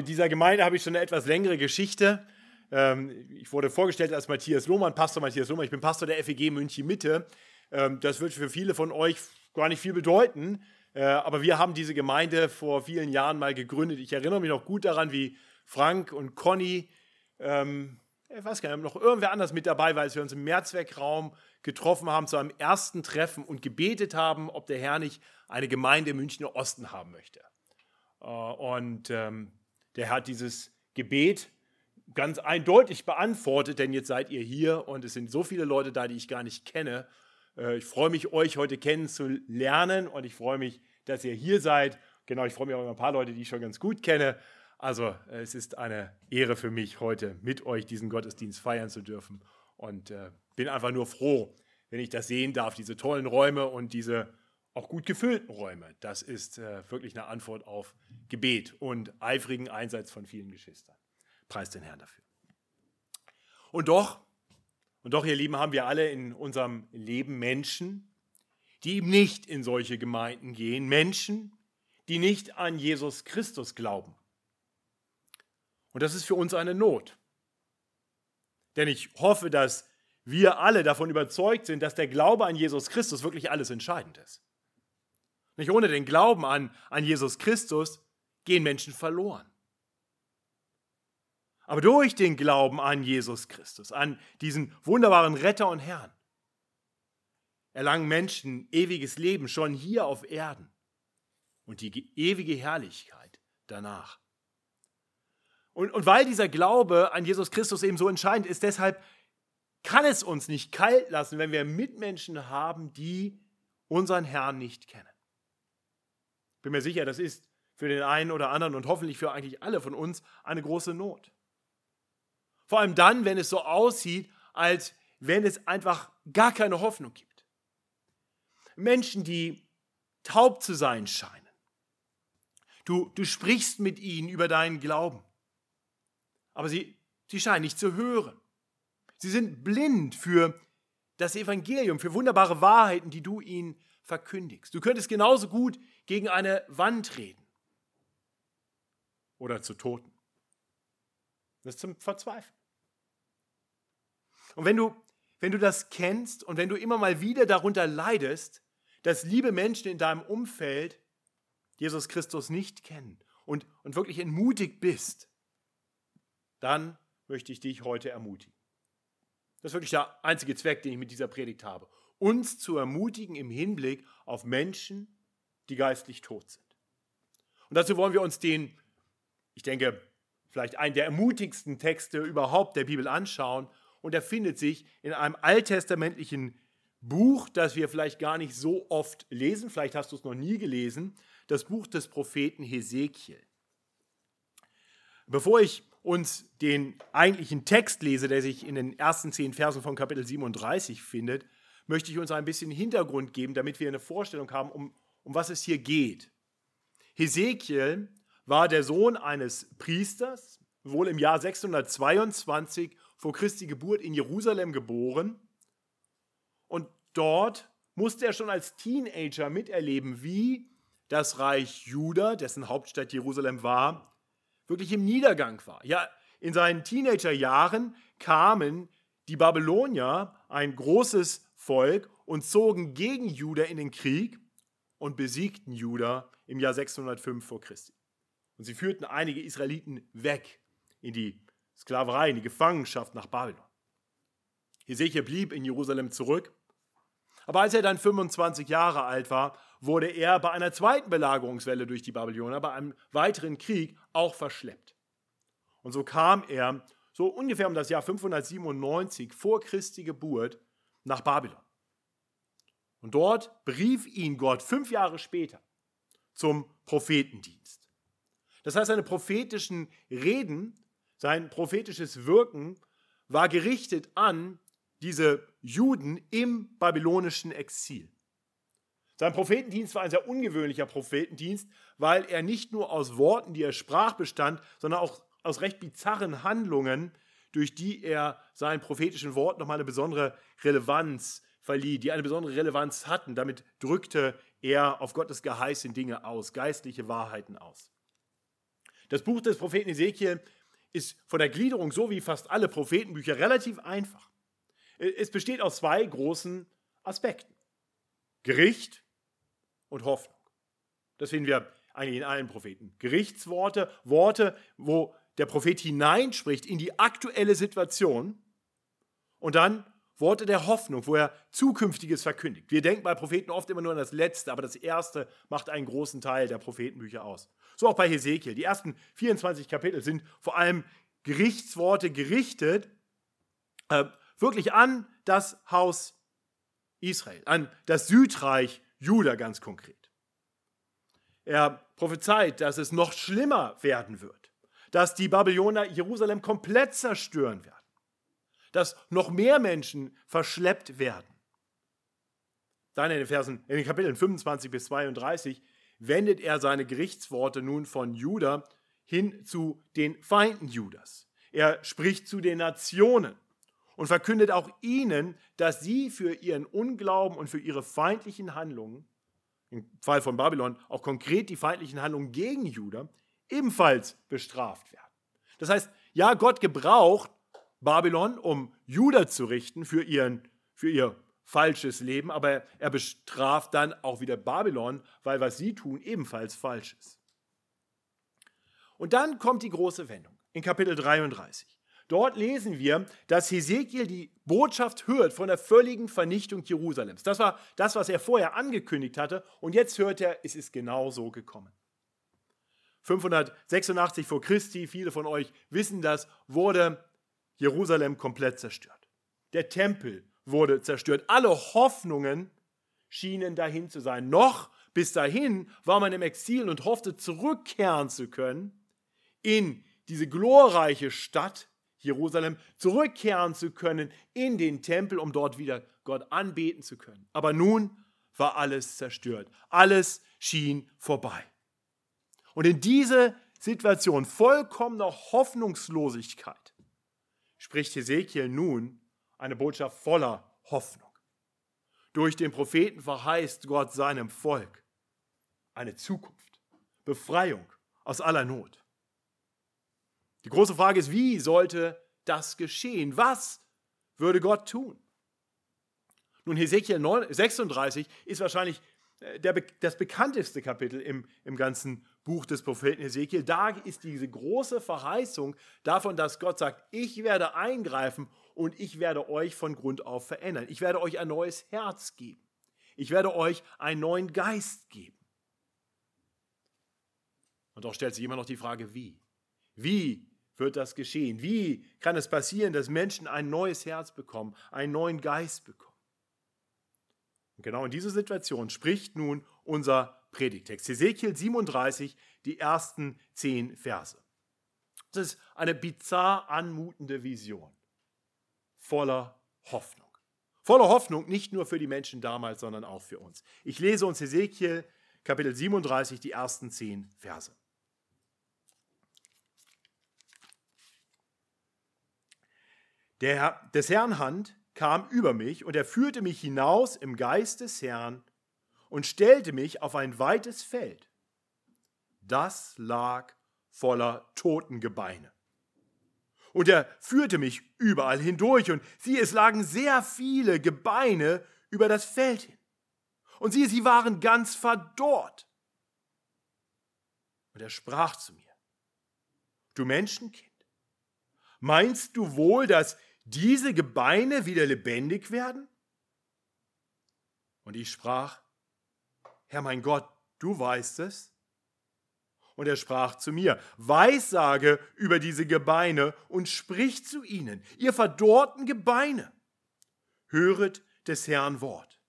Mit dieser Gemeinde habe ich schon eine etwas längere Geschichte. Ähm, ich wurde vorgestellt als Matthias Lohmann, Pastor Matthias Lohmann. Ich bin Pastor der FEG München Mitte. Ähm, das wird für viele von euch gar nicht viel bedeuten. Äh, aber wir haben diese Gemeinde vor vielen Jahren mal gegründet. Ich erinnere mich noch gut daran, wie Frank und Conny, ähm, ich weiß gar nicht, noch irgendwer anders mit dabei war, als wir uns im Mehrzweckraum getroffen haben zu einem ersten Treffen und gebetet haben, ob der Herr nicht eine Gemeinde im Münchner Osten haben möchte. Äh, und der hat dieses Gebet ganz eindeutig beantwortet, denn jetzt seid ihr hier und es sind so viele Leute da, die ich gar nicht kenne. Äh, ich freue mich, euch heute kennenzulernen und ich freue mich, dass ihr hier seid. Genau, ich freue mich auch über ein paar Leute, die ich schon ganz gut kenne. Also es ist eine Ehre für mich, heute mit euch diesen Gottesdienst feiern zu dürfen und äh, bin einfach nur froh, wenn ich das sehen darf, diese tollen Räume und diese auch gut gefüllten Räume. Das ist äh, wirklich eine Antwort auf Gebet und eifrigen Einsatz von vielen Geschwistern. Preis den Herrn dafür. Und doch, und doch, ihr Lieben, haben wir alle in unserem Leben Menschen, die eben nicht in solche Gemeinden gehen, Menschen, die nicht an Jesus Christus glauben. Und das ist für uns eine Not. Denn ich hoffe, dass wir alle davon überzeugt sind, dass der Glaube an Jesus Christus wirklich alles entscheidend ist. Nicht ohne den Glauben an, an Jesus Christus gehen Menschen verloren. Aber durch den Glauben an Jesus Christus, an diesen wunderbaren Retter und Herrn, erlangen Menschen ewiges Leben schon hier auf Erden und die ewige Herrlichkeit danach. Und, und weil dieser Glaube an Jesus Christus eben so entscheidend ist, deshalb kann es uns nicht kalt lassen, wenn wir Mitmenschen haben, die unseren Herrn nicht kennen. Bin mir sicher, das ist für den einen oder anderen und hoffentlich für eigentlich alle von uns eine große Not. Vor allem dann, wenn es so aussieht, als wenn es einfach gar keine Hoffnung gibt. Menschen, die taub zu sein scheinen. Du, du sprichst mit ihnen über deinen Glauben, aber sie, sie scheinen nicht zu hören. Sie sind blind für das Evangelium, für wunderbare Wahrheiten, die du ihnen verkündigst. Du könntest genauso gut gegen eine Wand reden oder zu Toten. Das ist zum Verzweifeln. Und wenn du, wenn du das kennst und wenn du immer mal wieder darunter leidest, dass liebe Menschen in deinem Umfeld Jesus Christus nicht kennen und, und wirklich entmutigt bist, dann möchte ich dich heute ermutigen. Das ist wirklich der einzige Zweck, den ich mit dieser Predigt habe. Uns zu ermutigen im Hinblick auf Menschen, die geistlich tot sind. Und dazu wollen wir uns den, ich denke, vielleicht einen der ermutigsten Texte überhaupt der Bibel anschauen. Und er findet sich in einem alttestamentlichen Buch, das wir vielleicht gar nicht so oft lesen. Vielleicht hast du es noch nie gelesen. Das Buch des Propheten Hesekiel. Bevor ich uns den eigentlichen Text lese, der sich in den ersten zehn Versen von Kapitel 37 findet, möchte ich uns ein bisschen Hintergrund geben, damit wir eine Vorstellung haben, um, um was es hier geht. Hesekiel war der Sohn eines Priesters, wohl im Jahr 622 vor Christi Geburt in Jerusalem geboren. Und dort musste er schon als Teenager miterleben, wie das Reich Juda, dessen Hauptstadt Jerusalem war, wirklich im Niedergang war. Ja, in seinen Teenagerjahren kamen die Babylonier, ein großes Volk, und zogen gegen Juda in den Krieg und besiegten Juda im Jahr 605 vor Christi. Und sie führten einige Israeliten weg in die Sklaverei, in die Gefangenschaft nach Babylon. Hesekiel blieb in Jerusalem zurück. Aber als er dann 25 Jahre alt war, wurde er bei einer zweiten Belagerungswelle durch die Babylonier, bei einem weiteren Krieg, auch verschleppt. Und so kam er so ungefähr um das Jahr 597 vor Christi Geburt nach Babylon. Und dort berief ihn Gott fünf Jahre später zum Prophetendienst. Das heißt, seine prophetischen Reden, sein prophetisches Wirken war gerichtet an diese Juden im babylonischen Exil. Sein Prophetendienst war ein sehr ungewöhnlicher Prophetendienst, weil er nicht nur aus Worten, die er sprach, bestand, sondern auch aus recht bizarren Handlungen, durch die er seinen prophetischen Worten nochmal eine besondere Relevanz verlieh, die eine besondere Relevanz hatten. Damit drückte er auf Gottes Geheiß in Dinge aus, geistliche Wahrheiten aus. Das Buch des Propheten Ezekiel ist von der Gliederung so wie fast alle Prophetenbücher relativ einfach. Es besteht aus zwei großen Aspekten. Gericht und Hoffnung. Das finden wir eigentlich in allen Propheten. Gerichtsworte, Worte, wo der Prophet hineinspricht in die aktuelle Situation und dann Worte der Hoffnung, wo er Zukünftiges verkündigt. Wir denken bei Propheten oft immer nur an das Letzte, aber das Erste macht einen großen Teil der Prophetenbücher aus. So auch bei Hesekiel. Die ersten 24 Kapitel sind vor allem Gerichtsworte gerichtet, äh, wirklich an das Haus Israel, an das Südreich Juda ganz konkret. Er prophezeit, dass es noch schlimmer werden wird, dass die Babylonier Jerusalem komplett zerstören werden dass noch mehr Menschen verschleppt werden. Dann in den Versen, in den Kapiteln 25 bis 32 wendet er seine Gerichtsworte nun von Juda hin zu den Feinden Judas. Er spricht zu den Nationen und verkündet auch ihnen, dass sie für ihren Unglauben und für ihre feindlichen Handlungen, im Fall von Babylon auch konkret die feindlichen Handlungen gegen Juda, ebenfalls bestraft werden. Das heißt, ja, Gott gebraucht Babylon, um Juda zu richten für, ihren, für ihr falsches Leben, aber er bestraft dann auch wieder Babylon, weil was sie tun ebenfalls falsch ist. Und dann kommt die große Wendung in Kapitel 33. Dort lesen wir, dass Hesekiel die Botschaft hört von der völligen Vernichtung Jerusalems. Das war das, was er vorher angekündigt hatte. Und jetzt hört er, es ist genau so gekommen. 586 vor Christi, viele von euch wissen das, wurde Jerusalem komplett zerstört. Der Tempel wurde zerstört. Alle Hoffnungen schienen dahin zu sein. Noch bis dahin war man im Exil und hoffte zurückkehren zu können in diese glorreiche Stadt Jerusalem, zurückkehren zu können in den Tempel, um dort wieder Gott anbeten zu können. Aber nun war alles zerstört. Alles schien vorbei. Und in diese Situation vollkommener Hoffnungslosigkeit spricht Hesekiel nun eine Botschaft voller Hoffnung. Durch den Propheten verheißt Gott seinem Volk eine Zukunft, Befreiung aus aller Not. Die große Frage ist, wie sollte das geschehen? Was würde Gott tun? Nun, Hesekiel 36 ist wahrscheinlich äh, das bekannteste Kapitel im, im ganzen Buch des Propheten Ezekiel. Da ist diese große Verheißung davon, dass Gott sagt, ich werde eingreifen und ich werde euch von Grund auf verändern. Ich werde euch ein neues Herz geben. Ich werde euch einen neuen Geist geben. Und doch stellt sich immer noch die Frage, wie? Wie wird das geschehen? Wie kann es passieren, dass Menschen ein neues Herz bekommen, einen neuen Geist bekommen? Und genau in diese Situation spricht nun unser Predigtext. Ezekiel 37, die ersten zehn Verse. Das ist eine bizarr anmutende Vision. Voller Hoffnung. Voller Hoffnung nicht nur für die Menschen damals, sondern auch für uns. Ich lese uns Ezekiel Kapitel 37, die ersten zehn Verse. Der des Herrn Hand kam über mich und er führte mich hinaus im Geist des Herrn und stellte mich auf ein weites Feld. Das lag voller Totengebeine. Und er führte mich überall hindurch und siehe, es lagen sehr viele Gebeine über das Feld hin. Und siehe, sie waren ganz verdorrt. Und er sprach zu mir, du Menschenkind, meinst du wohl, dass diese Gebeine wieder lebendig werden? Und ich sprach, Herr mein Gott, du weißt es. Und er sprach zu mir, Weissage über diese Gebeine und sprich zu ihnen, ihr verdorrten Gebeine, höret des Herrn Wort.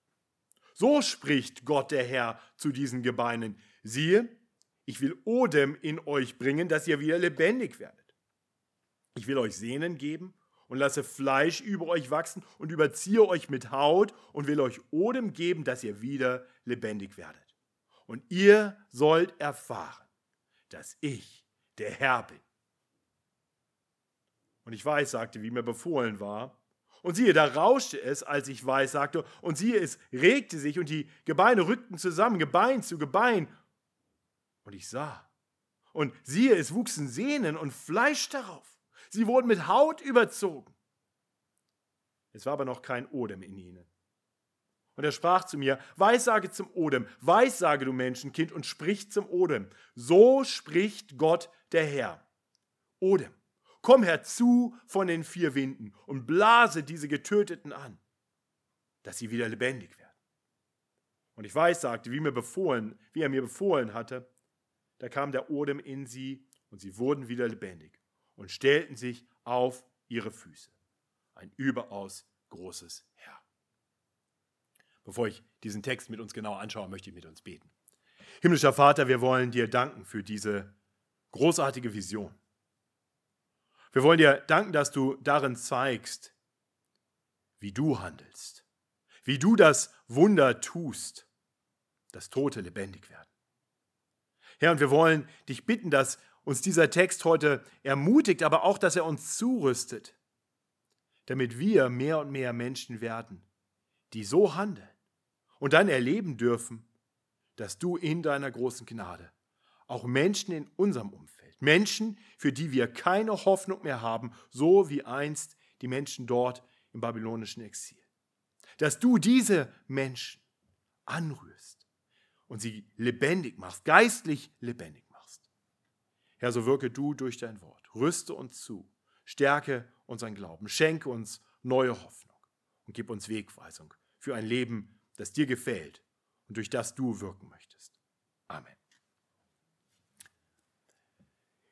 So spricht Gott der Herr zu diesen Gebeinen, siehe, ich will Odem in euch bringen, dass ihr wieder lebendig werdet. Ich will euch Sehnen geben und lasse Fleisch über euch wachsen und überziehe euch mit Haut und will euch Odem geben, dass ihr wieder lebendig werdet. Und ihr sollt erfahren, dass ich der Herr bin. Und ich weiß, sagte, wie mir befohlen war. Und siehe, da rauschte es, als ich weiß, sagte, und siehe, es regte sich und die Gebeine rückten zusammen, Gebein zu Gebein. Und ich sah, Und siehe, es wuchsen Sehnen und Fleisch darauf. Sie wurden mit Haut überzogen. Es war aber noch kein Odem in ihnen. Und er sprach zu mir, Weissage zum Odem, Weissage, du Menschenkind, und sprich zum Odem. So spricht Gott der Herr. Odem, komm herzu von den vier Winden und blase diese Getöteten an, dass sie wieder lebendig werden. Und ich weissagte, wie, mir befohlen, wie er mir befohlen hatte, da kam der Odem in sie und sie wurden wieder lebendig und stellten sich auf ihre Füße. Ein überaus großes Herr. Bevor ich diesen Text mit uns genau anschaue, möchte ich mit uns beten. Himmlischer Vater, wir wollen dir danken für diese großartige Vision. Wir wollen dir danken, dass du darin zeigst, wie du handelst, wie du das Wunder tust, dass Tote lebendig werden. Herr, und wir wollen dich bitten, dass uns dieser Text heute ermutigt, aber auch, dass er uns zurüstet, damit wir mehr und mehr Menschen werden, die so handeln und dann erleben dürfen, dass du in deiner großen Gnade auch Menschen in unserem Umfeld, Menschen, für die wir keine Hoffnung mehr haben, so wie einst die Menschen dort im babylonischen Exil, dass du diese Menschen anrührst und sie lebendig machst, geistlich lebendig machst. Herr, so wirke du durch dein Wort, rüste uns zu, stärke unseren Glauben, schenke uns neue Hoffnung und gib uns Wegweisung für ein Leben, das dir gefällt und durch das du wirken möchtest. Amen.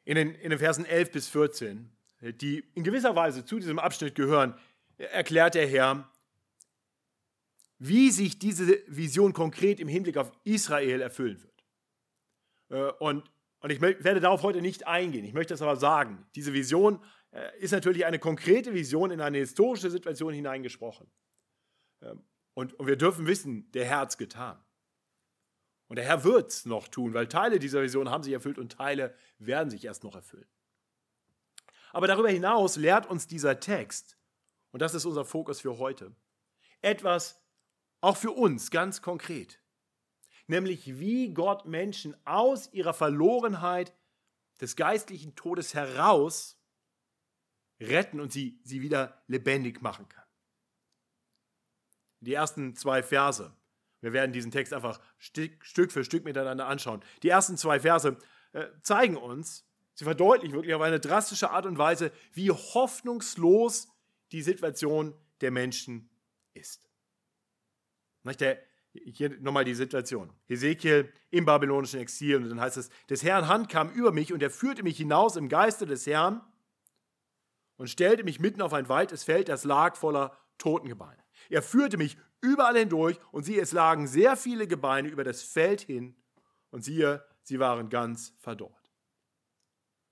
In den, in den Versen 11 bis 14, die in gewisser Weise zu diesem Abschnitt gehören, erklärt der Herr, wie sich diese Vision konkret im Hinblick auf Israel erfüllen wird. Äh, und, und ich werde darauf heute nicht eingehen. Ich möchte das aber sagen. Diese Vision äh, ist natürlich eine konkrete Vision in eine historische Situation hineingesprochen. Ähm, und, und wir dürfen wissen, der Herr hat es getan. Und der Herr wird es noch tun, weil Teile dieser Vision haben sich erfüllt und Teile werden sich erst noch erfüllen. Aber darüber hinaus lehrt uns dieser Text, und das ist unser Fokus für heute, etwas auch für uns ganz konkret. Nämlich wie Gott Menschen aus ihrer Verlorenheit des geistlichen Todes heraus retten und sie, sie wieder lebendig machen kann. Die ersten zwei Verse. Wir werden diesen Text einfach Stück für Stück miteinander anschauen. Die ersten zwei Verse äh, zeigen uns, sie verdeutlichen wirklich auf eine drastische Art und Weise, wie hoffnungslos die Situation der Menschen ist. Hier nochmal die Situation. Ezekiel im babylonischen Exil und dann heißt es, des Herrn Hand kam über mich und er führte mich hinaus im Geiste des Herrn und stellte mich mitten auf ein weites Feld, das lag voller Totengebeine. Er führte mich überall hindurch und siehe, es lagen sehr viele Gebeine über das Feld hin und siehe, sie waren ganz verdorrt.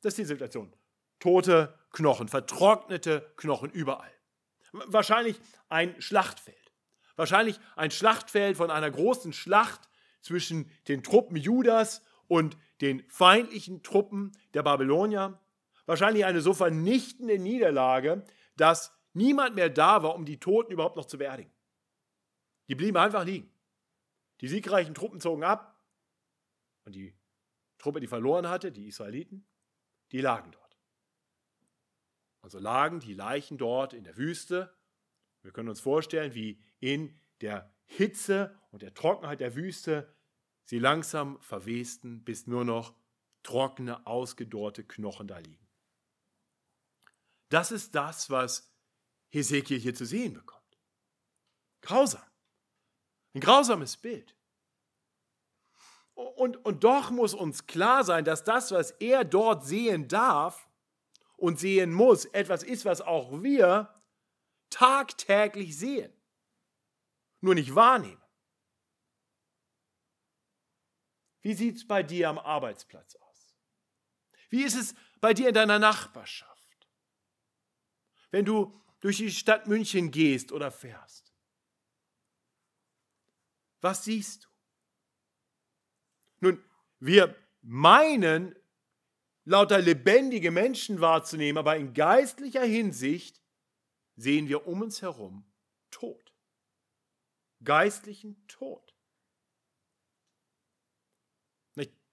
Das ist die Situation. Tote Knochen, vertrocknete Knochen überall. Wahrscheinlich ein Schlachtfeld. Wahrscheinlich ein Schlachtfeld von einer großen Schlacht zwischen den Truppen Judas und den feindlichen Truppen der Babylonier. Wahrscheinlich eine so vernichtende Niederlage, dass niemand mehr da war, um die Toten überhaupt noch zu beerdigen. Die blieben einfach liegen. Die siegreichen Truppen zogen ab und die Truppe, die verloren hatte, die Israeliten, die lagen dort. Also lagen die Leichen dort in der Wüste. Wir können uns vorstellen, wie in der Hitze und der Trockenheit der Wüste sie langsam verwesten, bis nur noch trockene, ausgedorrte Knochen da liegen. Das ist das, was Hesekiel hier zu sehen bekommt. Grausam. Ein grausames Bild. Und, und doch muss uns klar sein, dass das, was er dort sehen darf und sehen muss, etwas ist, was auch wir tagtäglich sehen, nur nicht wahrnehmen. Wie sieht es bei dir am Arbeitsplatz aus? Wie ist es bei dir in deiner Nachbarschaft? Wenn du durch die Stadt München gehst oder fährst. Was siehst du? Nun, wir meinen, lauter lebendige Menschen wahrzunehmen, aber in geistlicher Hinsicht sehen wir um uns herum Tod. Geistlichen Tod.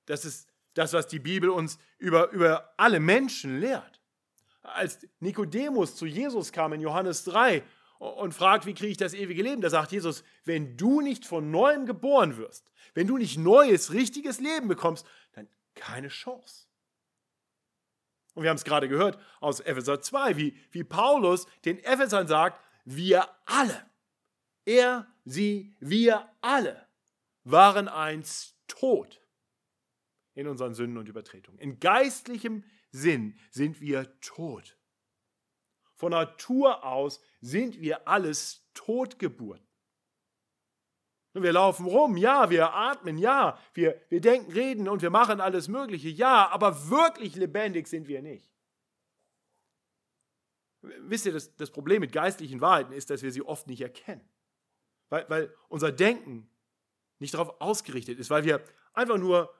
Das ist Das, was die Bibel uns über, über alle Menschen lehrt. Als Nikodemus zu Jesus kam in Johannes 3 und fragt, wie kriege ich das ewige Leben, da sagt Jesus, wenn du nicht von neuem geboren wirst, wenn du nicht neues, richtiges Leben bekommst, dann keine Chance. Und wir haben es gerade gehört aus Epheser 2, wie, wie Paulus den Ephesern sagt, wir alle, er, sie, wir alle waren einst tot in unseren Sünden und Übertretungen. In geistlichem Sinn sind wir tot. Von Natur aus sind wir alles Totgeburten. Wir laufen rum, ja, wir atmen, ja, wir, wir denken, reden und wir machen alles Mögliche, ja, aber wirklich lebendig sind wir nicht. Wisst ihr, das, das Problem mit geistlichen Wahrheiten ist, dass wir sie oft nicht erkennen. Weil, weil unser Denken nicht darauf ausgerichtet ist, weil wir einfach nur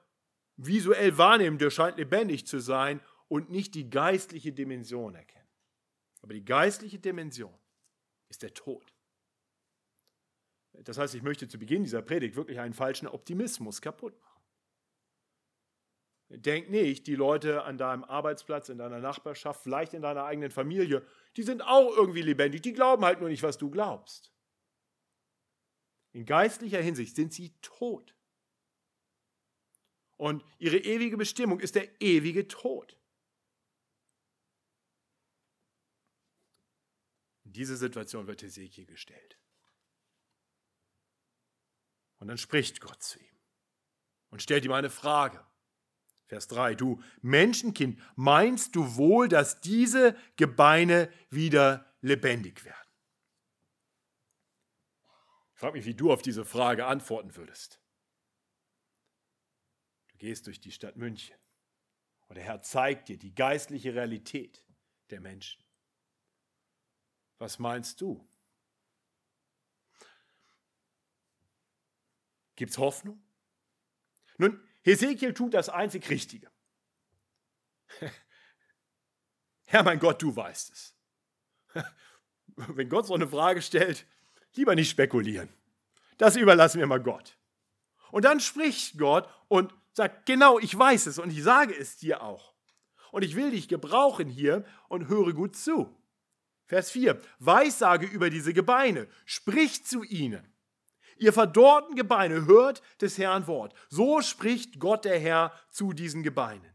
visuell wahrnehmen, der scheint lebendig zu sein und nicht die geistliche Dimension erkennen. Aber die geistliche Dimension ist der Tod. Das heißt, ich möchte zu Beginn dieser Predigt wirklich einen falschen Optimismus kaputt machen. Denk nicht, die Leute an deinem Arbeitsplatz, in deiner Nachbarschaft, vielleicht in deiner eigenen Familie, die sind auch irgendwie lebendig, die glauben halt nur nicht, was du glaubst. In geistlicher Hinsicht sind sie tot. Und ihre ewige Bestimmung ist der ewige Tod. In diese Situation wird Hesekiel gestellt. Und dann spricht Gott zu ihm und stellt ihm eine Frage. Vers 3, du Menschenkind, meinst du wohl, dass diese Gebeine wieder lebendig werden? Ich frage mich, wie du auf diese Frage antworten würdest. Du gehst durch die Stadt München und der Herr zeigt dir die geistliche Realität der Menschen. Was meinst du? Gibt es Hoffnung? Nun, Hesekiel tut das einzig Richtige. Herr mein Gott, du weißt es. Wenn Gott so eine Frage stellt, lieber nicht spekulieren. Das überlassen wir mal Gott. Und dann spricht Gott und sagt, genau, ich weiß es und ich sage es dir auch. Und ich will dich gebrauchen hier und höre gut zu. Vers 4. Weissage über diese Gebeine, sprich zu ihnen. Ihr verdorrten Gebeine, hört des Herrn Wort. So spricht Gott der Herr zu diesen Gebeinen.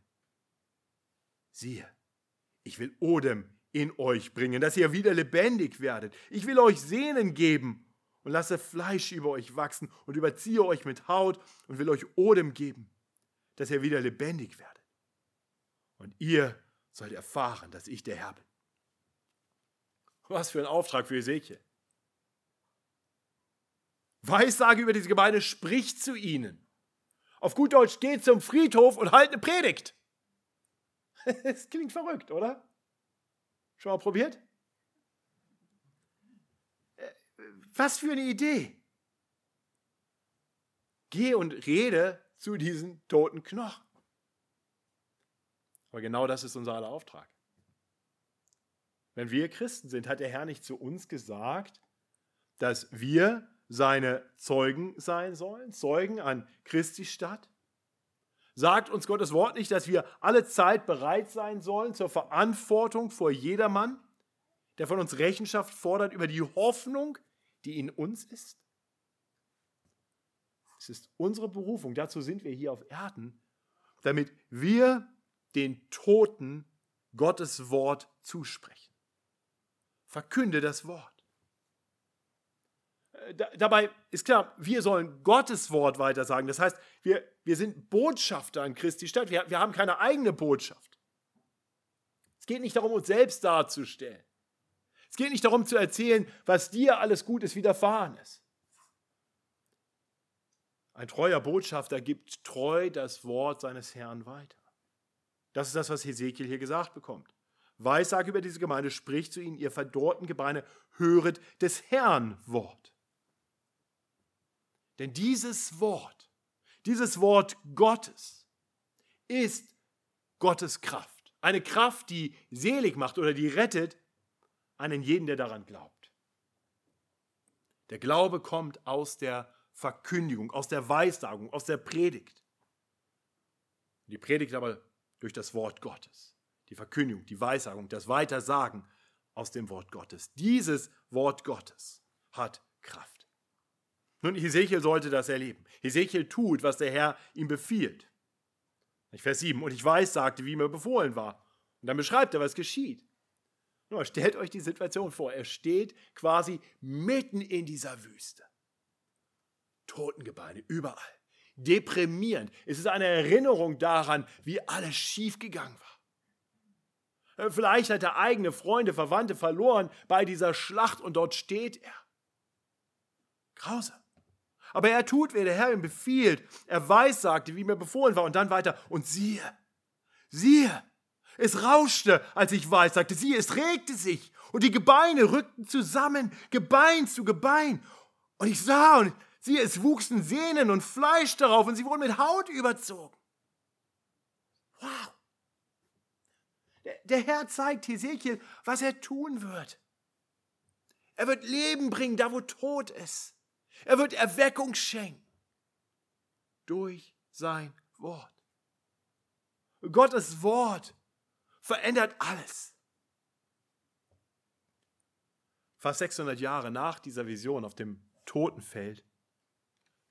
Siehe, ich will Odem in euch bringen, dass ihr wieder lebendig werdet. Ich will euch Sehnen geben und lasse Fleisch über euch wachsen und überziehe euch mit Haut und will euch Odem geben, dass ihr wieder lebendig werdet. Und ihr sollt erfahren, dass ich der Herr bin. Was für ein Auftrag für Ezekiel. Weissage über diese Gemeinde, spricht zu ihnen. Auf gut Deutsch, geht zum Friedhof und halt eine Predigt. Es klingt verrückt, oder? Schon mal probiert? Äh, was für eine Idee. Geh und rede zu diesen toten Knochen. Aber genau das ist unser aller Auftrag. Wenn wir Christen sind, hat der Herr nicht zu uns gesagt, dass wir seine Zeugen sein sollen, Zeugen an Christi Stadt? Sagt uns Gottes Wort nicht, dass wir alle Zeit bereit sein sollen zur Verantwortung vor jedermann, der von uns Rechenschaft fordert über die Hoffnung, die in uns ist? Es ist unsere Berufung, dazu sind wir hier auf Erden, damit wir den Toten Gottes Wort zusprechen. Verkünde das Wort dabei ist klar, wir sollen Gottes Wort weitersagen. Das heißt, wir, wir sind Botschafter an Christi Stadt. Wir, wir haben keine eigene Botschaft. Es geht nicht darum, uns selbst darzustellen. Es geht nicht darum zu erzählen, was dir alles Gutes widerfahren ist. Ein treuer Botschafter gibt treu das Wort seines Herrn weiter. Das ist das, was Hesekiel hier gesagt bekommt. Weissage über diese Gemeinde, spricht zu ihnen, ihr verdorrten Gebeine, höret des Herrn Wort. Denn dieses Wort, dieses Wort Gottes ist Gottes Kraft. Eine Kraft, die selig macht oder die rettet einen jeden, der daran glaubt. Der Glaube kommt aus der Verkündigung, aus der Weissagung, aus der Predigt. Die Predigt aber durch das Wort Gottes. Die Verkündigung, die Weissagung, das Weitersagen aus dem Wort Gottes. Dieses Wort Gottes hat Kraft. Nun, Hesekiel sollte das erleben. Hesekiel tut, was der Herr ihm befiehlt. Vers 7. Und ich weiß, sagte, wie mir befohlen war. Und dann beschreibt er, was geschieht. Nur stellt euch die Situation vor. Er steht quasi mitten in dieser Wüste. Totengebeine überall. Deprimierend. Es ist eine Erinnerung daran, wie alles schiefgegangen war. Äh, vielleicht hat er eigene Freunde, Verwandte verloren bei dieser Schlacht und dort steht er. Grausam. Aber er tut, wie der Herr ihm befiehlt. Er weiß, sagte, wie mir befohlen war und dann weiter. Und siehe, siehe, es rauschte, als ich weiß, sagte sie, es regte sich und die Gebeine rückten zusammen, Gebein zu Gebein. Und ich sah und siehe, es wuchsen Sehnen und Fleisch darauf und sie wurden mit Haut überzogen. Wow. Der, der Herr zeigt Hesekiel, was er tun wird. Er wird Leben bringen, da wo Tod ist. Er wird Erweckung schenken durch sein Wort. Gottes Wort verändert alles. Fast 600 Jahre nach dieser Vision auf dem Totenfeld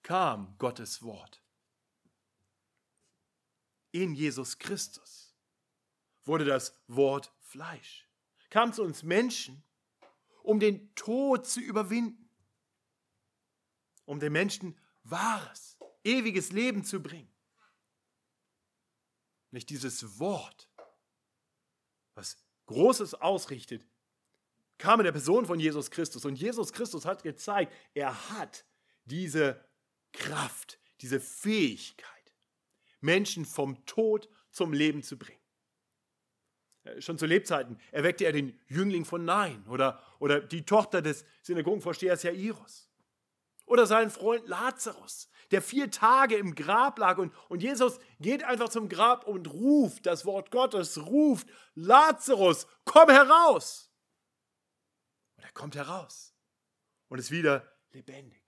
kam Gottes Wort. In Jesus Christus wurde das Wort Fleisch, kam zu uns Menschen, um den Tod zu überwinden um den Menschen wahres, ewiges Leben zu bringen. Nicht dieses Wort, was Großes ausrichtet, kam in der Person von Jesus Christus. Und Jesus Christus hat gezeigt, er hat diese Kraft, diese Fähigkeit, Menschen vom Tod zum Leben zu bringen. Äh, schon zu Lebzeiten erweckte er den Jüngling von Nein oder, oder die Tochter des Synagogenvorstehers Jairus. Oder seinen Freund Lazarus, der vier Tage im Grab lag und, und Jesus geht einfach zum Grab und ruft, das Wort Gottes ruft, Lazarus, komm heraus. Und er kommt heraus und ist wieder lebendig.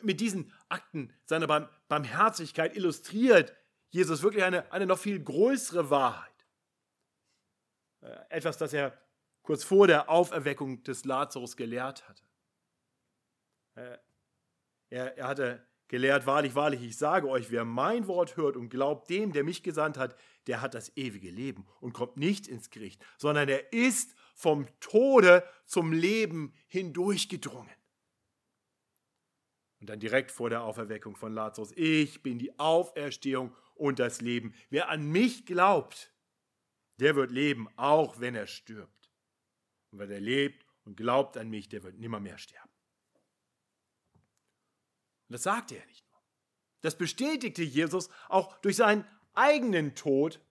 Mit diesen Akten seiner Barmherzigkeit illustriert Jesus wirklich eine, eine noch viel größere Wahrheit. Äh, etwas, das er kurz vor der Auferweckung des Lazarus gelehrt hatte. Äh, er, er hatte gelehrt, wahrlich, wahrlich, ich sage euch, wer mein Wort hört und glaubt dem, der mich gesandt hat, der hat das ewige Leben und kommt nicht ins Gericht, sondern er ist vom Tode zum Leben hindurchgedrungen. Und dann direkt vor der Auferweckung von Lazarus, ich bin die Auferstehung und das Leben. Wer an mich glaubt, der wird leben, auch wenn er stirbt. Und wer der lebt und glaubt an mich, der wird nimmer mehr sterben. Und das sagte er nicht nur. Das bestätigte Jesus auch durch seinen eigenen Tod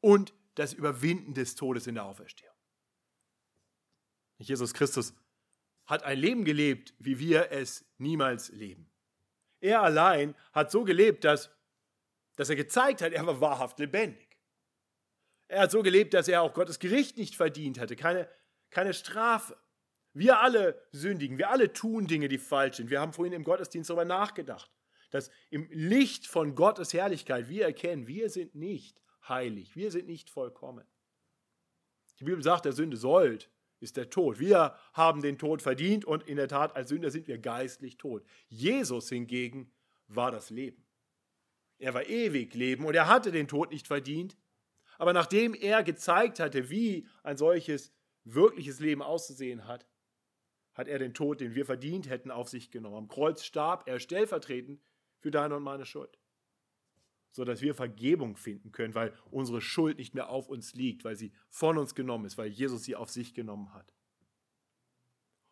und das Überwinden des Todes in der Auferstehung. Jesus Christus hat ein Leben gelebt, wie wir es niemals leben. Er allein hat so gelebt, dass, dass er gezeigt hat, er war wahrhaft lebendig. Er hat so gelebt, dass er auch Gottes Gericht nicht verdient hatte, keine, keine Strafe. Wir alle sündigen, wir alle tun Dinge, die falsch sind. Wir haben vorhin im Gottesdienst darüber nachgedacht, dass im Licht von Gottes Herrlichkeit wir erkennen, wir sind nicht heilig, wir sind nicht vollkommen. Die Bibel sagt, der Sünde sollt ist der Tod. Wir haben den Tod verdient und in der Tat als Sünder sind wir geistlich tot. Jesus hingegen war das Leben. Er war ewig Leben und er hatte den Tod nicht verdient. Aber nachdem er gezeigt hatte, wie ein solches wirkliches Leben auszusehen hat, hat er den Tod, den wir verdient hätten, auf sich genommen. Am Kreuz starb er stellvertretend für deine und meine Schuld. So dass wir Vergebung finden können, weil unsere Schuld nicht mehr auf uns liegt, weil sie von uns genommen ist, weil Jesus sie auf sich genommen hat.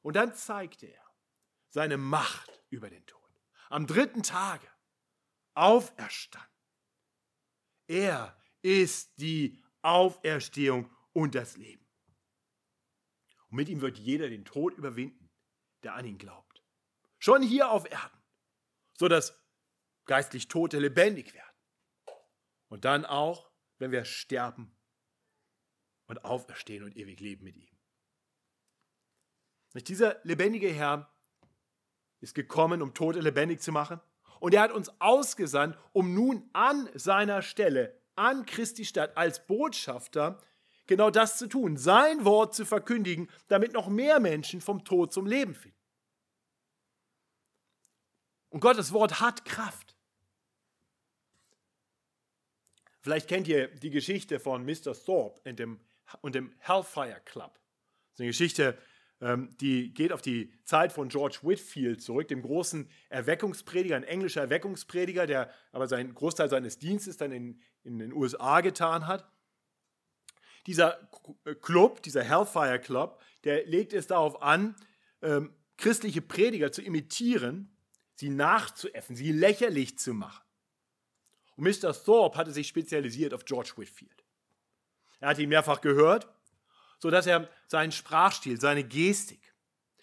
Und dann zeigte er seine Macht über den Tod. Am dritten Tage auferstanden. Er ist die Auferstehung und das Leben. Und mit ihm wird jeder den Tod überwinden, der an ihn glaubt. Schon hier auf Erden, sodass geistlich Tote lebendig werden. Und dann auch, wenn wir sterben und auferstehen und ewig leben mit ihm. Dieser lebendige Herr ist gekommen, um Tote lebendig zu machen Und er hat uns ausgesandt, um nun an seiner Stelle, an Christi Stadt, als Botschafter genau das zu tun, sein Wort zu verkündigen, damit noch mehr Menschen vom Tod zum Leben finden. Und Gottes Wort hat Kraft. Vielleicht kennt ihr die Geschichte von Mr. Thorpe und dem, und dem Hellfire Club. Das ist eine Geschichte, ähm, die geht auf die Zeit von George Whitfield zurück, dem großen Erweckungsprediger, ein englischer Erweckungsprediger, der aber seinen Großteil seines Dienstes dann in, in den USA getan hat. Dieser äh, Club, dieser Hellfire Club, der legt es darauf an, ähm, christliche Prediger zu imitieren, sie nachzuäffen, sie lächerlich zu machen. Und Mr. Thorpe hatte sich spezialisiert auf George Whitfield. Er hat ihn mehrfach gehört, sodass er seinen Sprachstil, seine Gestik,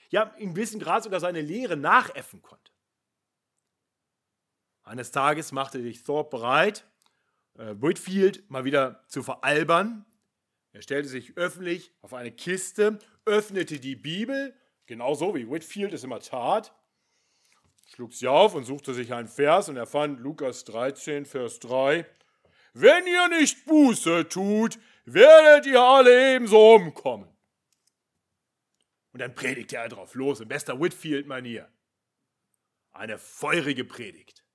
ja, in gewissem Grad sogar seine Lehre nachäffen konnte. Eines Tages machte sich Thorpe bereit, äh, Whitfield mal wieder zu veralbern er stellte sich öffentlich auf eine Kiste, öffnete die Bibel, genauso wie Whitfield es immer tat, schlug sie auf und suchte sich einen Vers und er fand Lukas 13, Vers 3. Wenn ihr nicht Buße tut, werdet ihr alle ebenso umkommen. Und dann predigte er drauf los, in bester Whitfield-Manier. Eine feurige Predigt.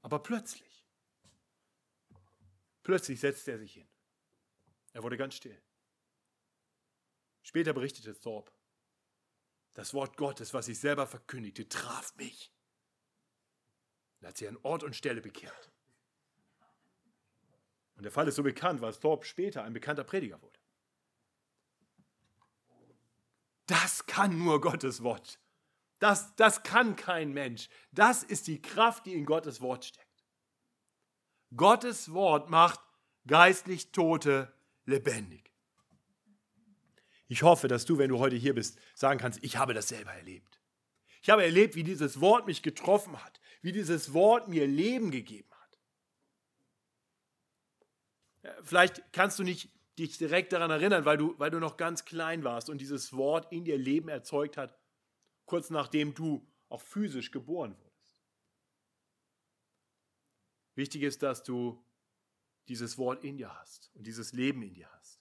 Aber plötzlich, plötzlich setzte er sich hin. Er wurde ganz still. Später berichtete Thorpe, das Wort Gottes, was ich selber verkündigte, traf mich. Er hat sich an Ort und Stelle bekehrt. Und der Fall ist so bekannt, weil Thorpe später ein bekannter Prediger wurde. Das kann nur Gottes Wort. Das, das kann kein Mensch. Das ist die Kraft, die in Gottes Wort steckt. Gottes Wort macht geistlich Tote lebendig. Ich hoffe, dass du, wenn du heute hier bist, sagen kannst, ich habe das selber erlebt. Ich habe erlebt, wie dieses Wort mich getroffen hat, wie dieses Wort mir Leben gegeben hat. Vielleicht kannst du nicht dich direkt daran erinnern, weil du, weil du noch ganz klein warst und dieses Wort in dir Leben erzeugt hat, kurz nachdem du auch physisch geboren wurdest. Wichtig ist, dass du dieses Wort in dir hast und dieses Leben in dir hast.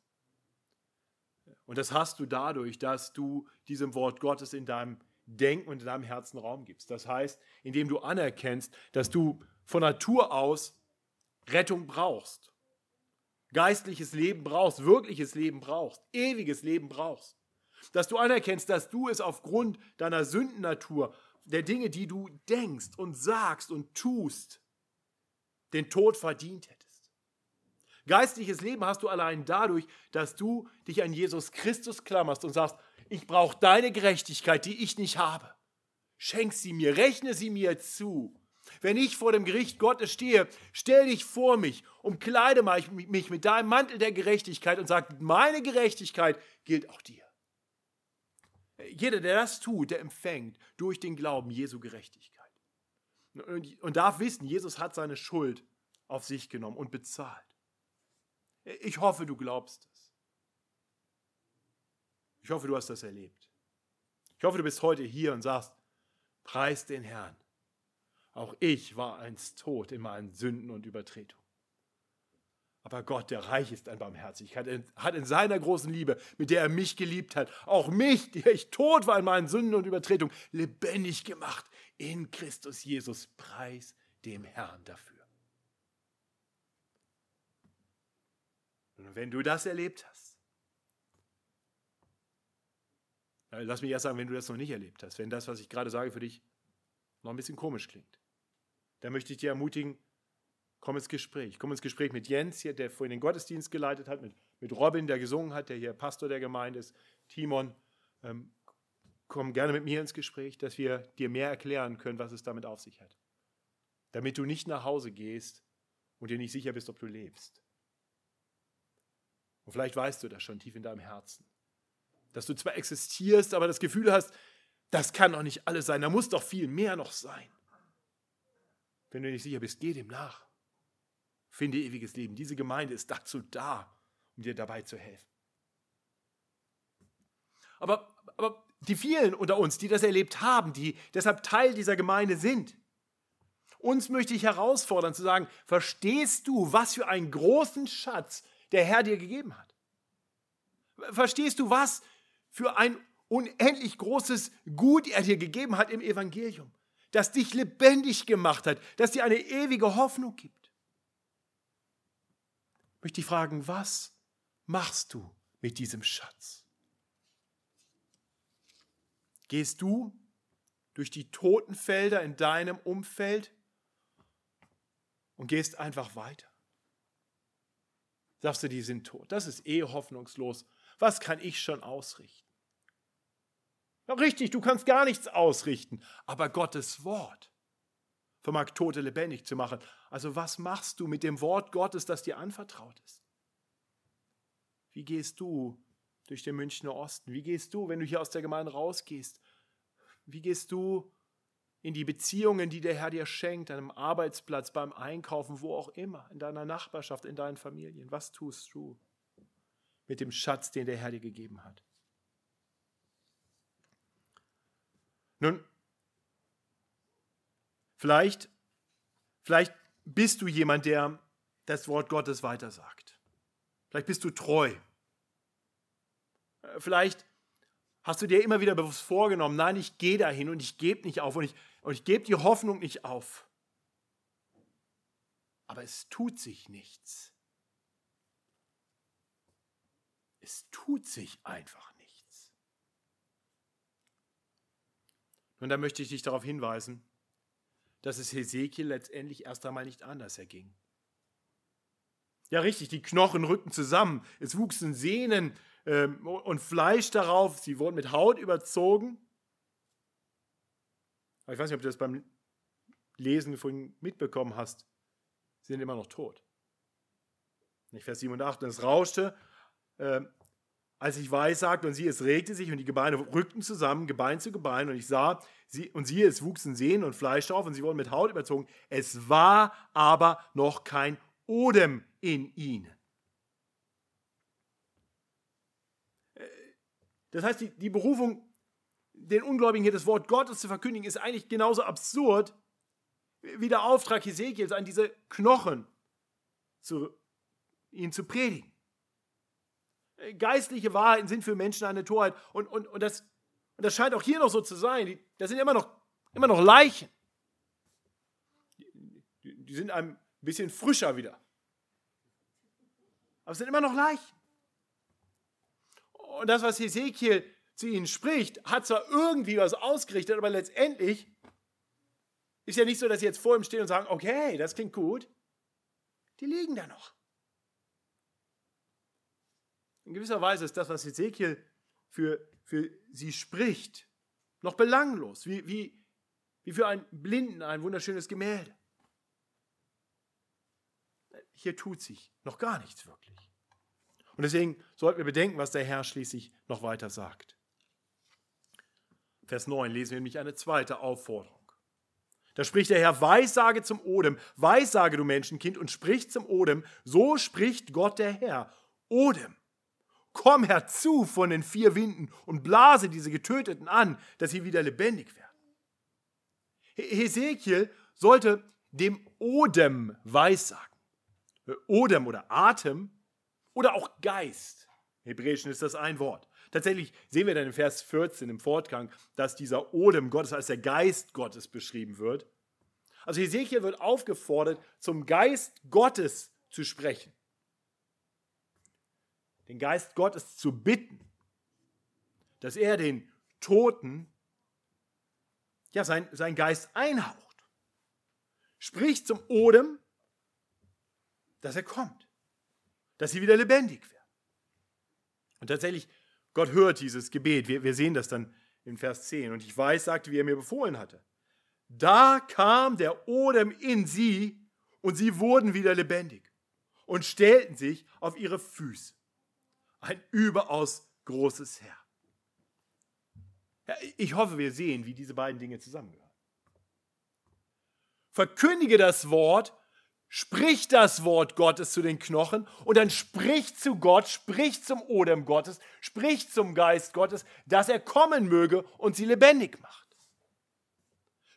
Und das hast du dadurch, dass du diesem Wort Gottes in deinem Denken und in deinem Herzen Raum gibst. Das heißt, indem du anerkennst, dass du von Natur aus Rettung brauchst, geistliches Leben brauchst, wirkliches Leben brauchst, ewiges Leben brauchst. Dass du anerkennst, dass du es aufgrund deiner Sündennatur, der Dinge, die du denkst und sagst und tust, den Tod verdient hättest. Geistliches Leben hast du allein dadurch, dass du dich an Jesus Christus klammerst und sagst, ich brauche deine Gerechtigkeit, die ich nicht habe. Schenk sie mir, rechne sie mir zu. Wenn ich vor dem Gericht Gottes stehe, stell dich vor mich, umkleide mich mit deinem Mantel der Gerechtigkeit und sag, meine Gerechtigkeit gilt auch dir. Jeder, der das tut, der empfängt durch den Glauben Jesu Gerechtigkeit. Und darf wissen, Jesus hat seine Schuld auf sich genommen und bezahlt. Ich hoffe, du glaubst es. Ich hoffe, du hast das erlebt. Ich hoffe, du bist heute hier und sagst, preis den Herrn. Auch ich war einst tot in meinen Sünden und Übertretungen. Aber Gott, der reich ist an Barmherzigkeit, hat in seiner großen Liebe, mit der er mich geliebt hat, auch mich, der ich tot war in meinen Sünden und Übertretungen, lebendig gemacht in Christus Jesus. Preis dem Herrn dafür. Und wenn du das erlebt hast, lass mich erst sagen, wenn du das noch nicht erlebt hast, wenn das, was ich gerade sage, für dich noch ein bisschen komisch klingt, dann möchte ich dir ermutigen, komm ins Gespräch. Komm ins Gespräch mit Jens hier, der vorhin den Gottesdienst geleitet hat, mit, mit Robin, der gesungen hat, der hier Pastor der Gemeinde ist, Timon. Ähm, komm gerne mit mir ins Gespräch, dass wir dir mehr erklären können, was es damit auf sich hat. Damit du nicht nach Hause gehst und dir nicht sicher bist, ob du lebst. Und vielleicht weißt du das schon tief in deinem Herzen. Dass du zwar existierst, aber das Gefühl hast, das kann doch nicht alles sein, da muss doch viel mehr noch sein. Wenn du nicht sicher bist, geh dem nach. Finde ewiges Leben. Diese Gemeinde ist dazu da, um dir dabei zu helfen. Aber, aber die vielen unter uns, die das erlebt haben, die deshalb Teil dieser Gemeinde sind, Uns möchte ich herausfordern zu sagen, verstehst du, was für einen großen Schatz der Herr dir gegeben hat? Verstehst du, was für ein unendlich großes Gut er dir gegeben hat im Evangelium? Das dich lebendig gemacht hat, das dir eine ewige Hoffnung gibt. Ich möchte dich fragen, was machst du mit diesem Schatz? Gehst du durch die Totenfelder in deinem Umfeld und gehst einfach weiter? Sagst du, die sind tot. Das ist eh hoffnungslos. Was kann ich schon ausrichten? Ja, richtig, du kannst gar nichts ausrichten, aber Gottes Wort vermag Tote lebendig zu machen. Also was machst du mit dem Wort Gottes, das dir anvertraut ist? Wie gehst du durch den Münchner Osten? Wie gehst du, wenn du hier aus der Gemeinde rausgehst? Wie gehst du in die Beziehungen, die der Herr dir schenkt, an Arbeitsplatz, beim Einkaufen, wo auch immer, in deiner Nachbarschaft, in deinen Familien? Was tust du mit dem Schatz, den der Herr dir gegeben hat? Nun, vielleicht, vielleicht bist du jemand, der das Wort Gottes weitersagt. Vielleicht bist du treu. Vielleicht hast du dir immer wieder bewusst vorgenommen, nein, ich gehe dahin und ich gebe nicht auf und ich, und ich gebe die Hoffnung nicht auf. Aber es tut sich nichts. Es tut sich einfach nichts. Und da möchte ich dich darauf hinweisen, dass es Hesekiel letztendlich erst einmal nicht anders erging. Ja, richtig, die Knochen rückten zusammen, es wuchsen Sehnen ähm, und Fleisch darauf, sie wurden mit Haut überzogen. Aber ich weiß nicht, ob du das beim Lesen vorhin mitbekommen hast. Sie sind immer noch tot. Nicht Vers 7 und 8. Und es rauschte, äh, als ich weissagte, und siehe, es regte sich und die Gebeine rückten zusammen, Gebein zu Gebein, und ich sah, sie, und siehe, es wuchsen Sehnen und Fleisch drauf, und sie wurden mit Haut überzogen. Es war aber noch kein Odem in ihnen. Das heißt, die, die Berufung, den Ungläubigen hier das Wort Gottes zu verkündigen, ist eigentlich genauso absurd wie der Auftrag Hesekiels an diese Knochen, zu, ihnen zu predigen. Geistliche Wahrheiten sind für Menschen eine Torheit. Und, und, und, das, und das scheint auch hier noch so zu sein. Das sind immer noch, immer noch Leichen. Die, die sind ein bisschen frischer wieder. Aber es sind immer noch Leichen. Und das, was Hesekiel zu ihnen spricht, hat zwar irgendwie was ausgerichtet, aber letztendlich ist ja nicht so, dass sie jetzt vor ihm stehen und sagen, okay, das klingt gut. Die liegen da noch. In gewisser Weise ist das, was Hesekiel für, für sie spricht, noch belanglos, wie, wie, wie für einen Blinden ein wunderschönes Gemälde. Hier tut sich noch gar nichts wirklich. Und deswegen sollten wir bedenken, was der Herr schließlich noch weiter sagt. Vers 9 lesen wir nämlich eine zweite Aufforderung. Da spricht der Herr, Weissage zum Odem, Weissage, du Menschenkind, und spricht zum Odem, so spricht Gott der Herr. Odem, komm herzu von den vier Winden und blase diese Getöteten an, dass sie wieder lebendig werden. Hesekiel sollte dem Odem Weissagen. Odem oder Atem oder auch Geist. Hebräischen ist das ein Wort. Tatsächlich sehen wir dann im Vers 14 im Fortgang, dass dieser Odem Gottes als der Geist Gottes beschrieben wird. Also Hesekiel wird aufgefordert, zum Geist Gottes zu sprechen. Den Geist Gottes zu bitten, dass er den Toten ja, sein, sein Geist einhaucht. Spricht zum Odem, dass er kommt dass sie wieder lebendig werden. Und tatsächlich, Gott hört dieses Gebet. Wir, wir sehen das dann in Vers 10. Und ich weiß, sagte, wie er mir befohlen hatte. Da kam der Odem in sie und sie wurden wieder lebendig und stellten sich auf ihre Füße. Ein überaus großes Herr. Ich hoffe, wir sehen, wie diese beiden Dinge zusammengehören. Verkündige das Wort Sprich das Wort Gottes zu den Knochen und dann sprich zu Gott, sprich zum Odem Gottes, sprich zum Geist Gottes, dass er kommen möge und sie lebendig macht.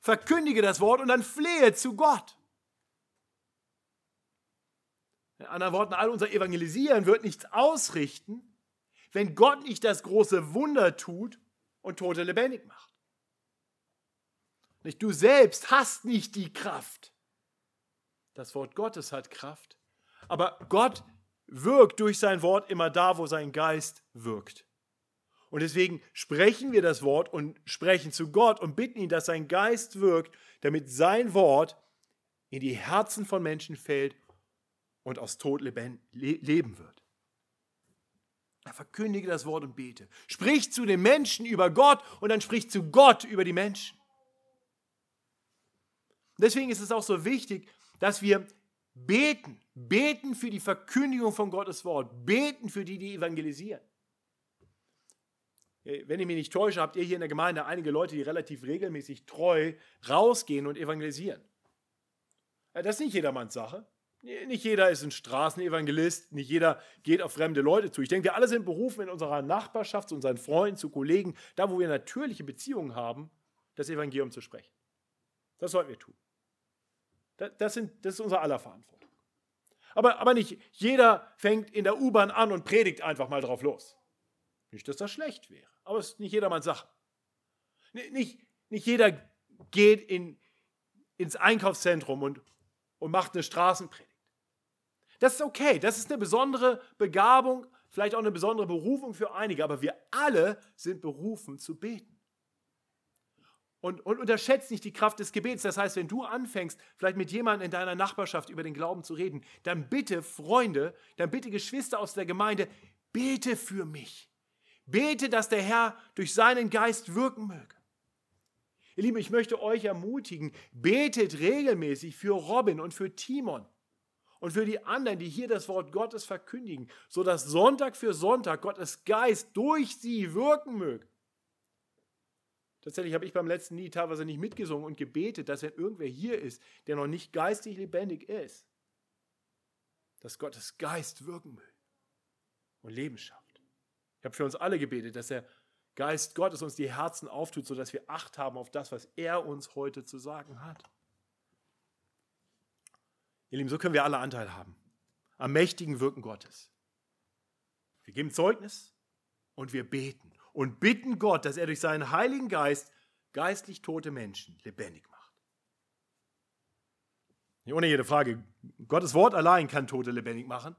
verkündige das Wort und dann flehe zu Gott. In anderen Worten, all unser Evangelisieren wird nichts ausrichten, wenn Gott nicht das große Wunder tut und Tote lebendig macht. Du selbst hast nicht die Kraft. Das Wort Gottes hat Kraft. Aber Gott wirkt durch sein Wort immer da, wo sein Geist wirkt. Und deswegen sprechen wir das Wort und sprechen zu Gott und bitten ihn, dass sein Geist wirkt, damit sein Wort in die Herzen von Menschen fällt und aus Tod leben wird. Er verkündige das Wort und bete. Sprich zu den Menschen über Gott und dann sprich zu Gott über die Menschen. Deswegen ist es auch so wichtig, dass wir beten. Beten für die Verkündigung von Gottes Wort. Beten für die, die evangelisieren. Wenn ich mich nicht täusche, habt ihr hier in der Gemeinde einige Leute, die relativ regelmäßig treu rausgehen und evangelisieren. Das ist nicht jedermanns Sache. Nicht jeder ist ein Straßenevangelist, nicht jeder geht auf fremde Leute zu. Ich denke, wir alle sind berufen, in unserer Nachbarschaft, zu unseren Freunden, zu Kollegen, da wo wir natürliche Beziehungen haben, das Evangelium zu sprechen. Das sollten wir tun. Das, sind, das ist unser aller Verantwortung. Aber, aber nicht jeder fängt in der U-Bahn an und predigt einfach mal drauf los. Nicht, dass das schlecht wäre, aber es ist nicht jedermanns Sache. Nicht, nicht jeder geht in, ins Einkaufszentrum und, und macht eine Straßenpredigt. Das ist okay, das ist eine besondere Begabung, vielleicht auch eine besondere Berufung für einige, aber wir alle sind berufen zu beten. Und, und unterschätzt nicht die Kraft des Gebets. Das heißt, wenn du anfängst, vielleicht mit jemandem in deiner Nachbarschaft über den Glauben zu reden, dann bitte Freunde, dann bitte Geschwister aus der Gemeinde, bete für mich. Bete, dass der Herr durch seinen Geist wirken möge. Ihr Lieben, ich möchte euch ermutigen, betet regelmäßig für Robin und für Timon und für die anderen, die hier das Wort Gottes verkündigen, sodass Sonntag für Sonntag Gottes Geist durch sie wirken möge. Tatsächlich habe ich beim letzten Lied teilweise nicht mitgesungen und gebetet, dass wenn irgendwer hier ist, der noch nicht geistig lebendig ist, dass Gottes Geist wirken will und Leben schafft. Ich habe für uns alle gebetet, dass der Geist Gottes uns die Herzen auftut, sodass wir Acht haben auf das, was er uns heute zu sagen hat. Ihr Lieben, so können wir alle Anteil haben am mächtigen Wirken Gottes. Wir geben Zeugnis und wir beten und bitten Gott, dass er durch seinen Heiligen Geist geistlich tote Menschen lebendig macht. Ohne jede Frage, Gottes Wort allein kann Tote lebendig machen.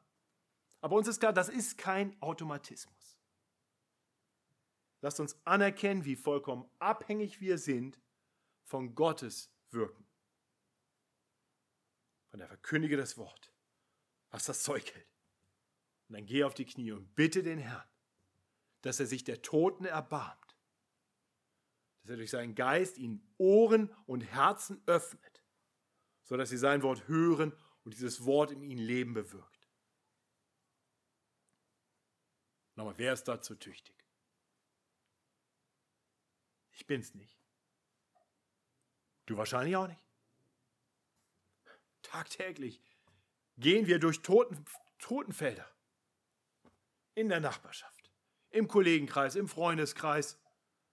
Aber uns ist klar, das ist kein Automatismus. Lasst uns anerkennen, wie vollkommen abhängig wir sind von Gottes Wirken. Von der Verkündige das Wort, was das Zeug hält. Und dann geh auf die Knie und bitte den Herrn, dass er sich der Toten erbarmt, dass er durch seinen Geist ihnen Ohren und Herzen öffnet, sodass sie sein Wort hören und dieses Wort in ihnen Leben bewirkt. Nochmal, wer ist dazu tüchtig? Ich bin's nicht. Du wahrscheinlich auch nicht. Tagtäglich gehen wir durch Toten, Totenfelder in der Nachbarschaft im Kollegenkreis, im Freundeskreis,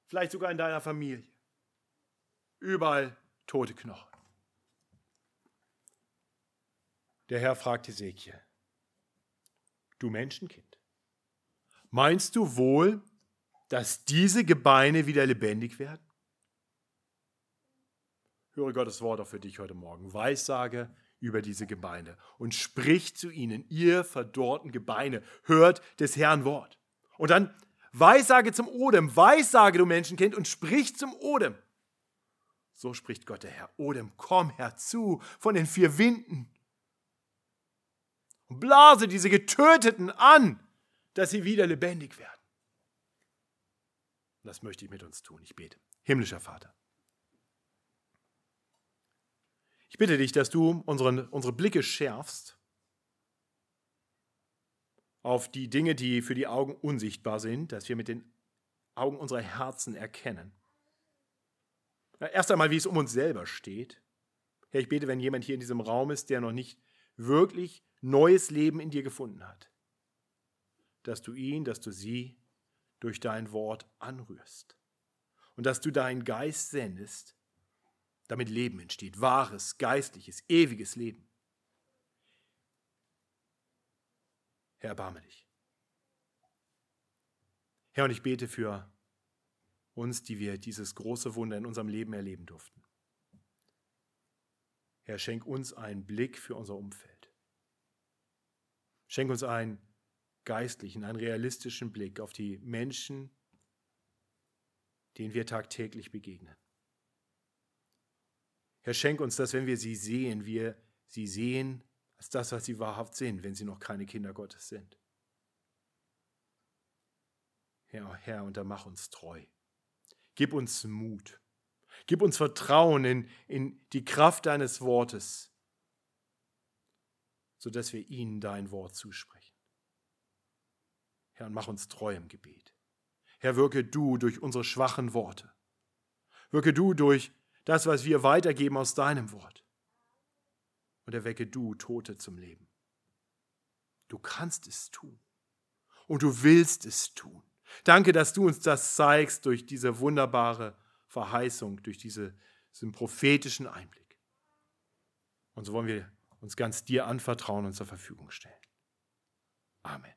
vielleicht sogar in deiner Familie. Überall tote Knochen. Der Herr fragt Ezekiel, du Menschenkind, meinst du wohl, dass diese Gebeine wieder lebendig werden? Höre Gottes Wort auch für dich heute Morgen. Weissage über diese Gebeine und sprich zu ihnen, ihr verdorrten Gebeine, hört des Herrn Wort. Und dann Weissage zum Odem, Weissage, du Menschenkind, und sprich zum Odem. So spricht Gott der Herr. Odem, komm herzu von den vier Winden und blase diese Getöteten an, dass sie wieder lebendig werden. Und das möchte ich mit uns tun. Ich bete. Himmlischer Vater. Ich bitte dich, dass du unseren, unsere Blicke schärfst auf die Dinge, die für die Augen unsichtbar sind, dass wir mit den Augen unserer Herzen erkennen. Erst einmal, wie es um uns selber steht. Herr, ich bete, wenn jemand hier in diesem Raum ist, der noch nicht wirklich neues Leben in dir gefunden hat, dass du ihn, dass du sie durch dein Wort anrührst und dass du deinen Geist sendest, damit Leben entsteht, wahres, geistliches, ewiges Leben. Herr, erbarme dich. Herr, und ich bete für uns, die wir dieses große Wunder in unserem Leben erleben durften. Herr, schenk uns einen Blick für unser Umfeld. Schenk uns einen geistlichen, einen realistischen Blick auf die Menschen, denen wir tagtäglich begegnen. Herr, schenk uns, dass wenn wir sie sehen, wir sie sehen als das, was sie wahrhaft sind, wenn sie noch keine Kinder Gottes sind. Herr, Herr, und da mach uns treu. Gib uns Mut. Gib uns Vertrauen in, in die Kraft deines Wortes, sodass wir ihnen dein Wort zusprechen. Herr, und mach uns treu im Gebet. Herr, wirke du durch unsere schwachen Worte. Wirke du durch das, was wir weitergeben aus deinem Wort. Und erwecke du Tote zum Leben. Du kannst es tun. Und du willst es tun. Danke, dass du uns das zeigst durch diese wunderbare Verheißung, durch diese, diesen prophetischen Einblick. Und so wollen wir uns ganz dir anvertrauen und zur Verfügung stellen. Amen.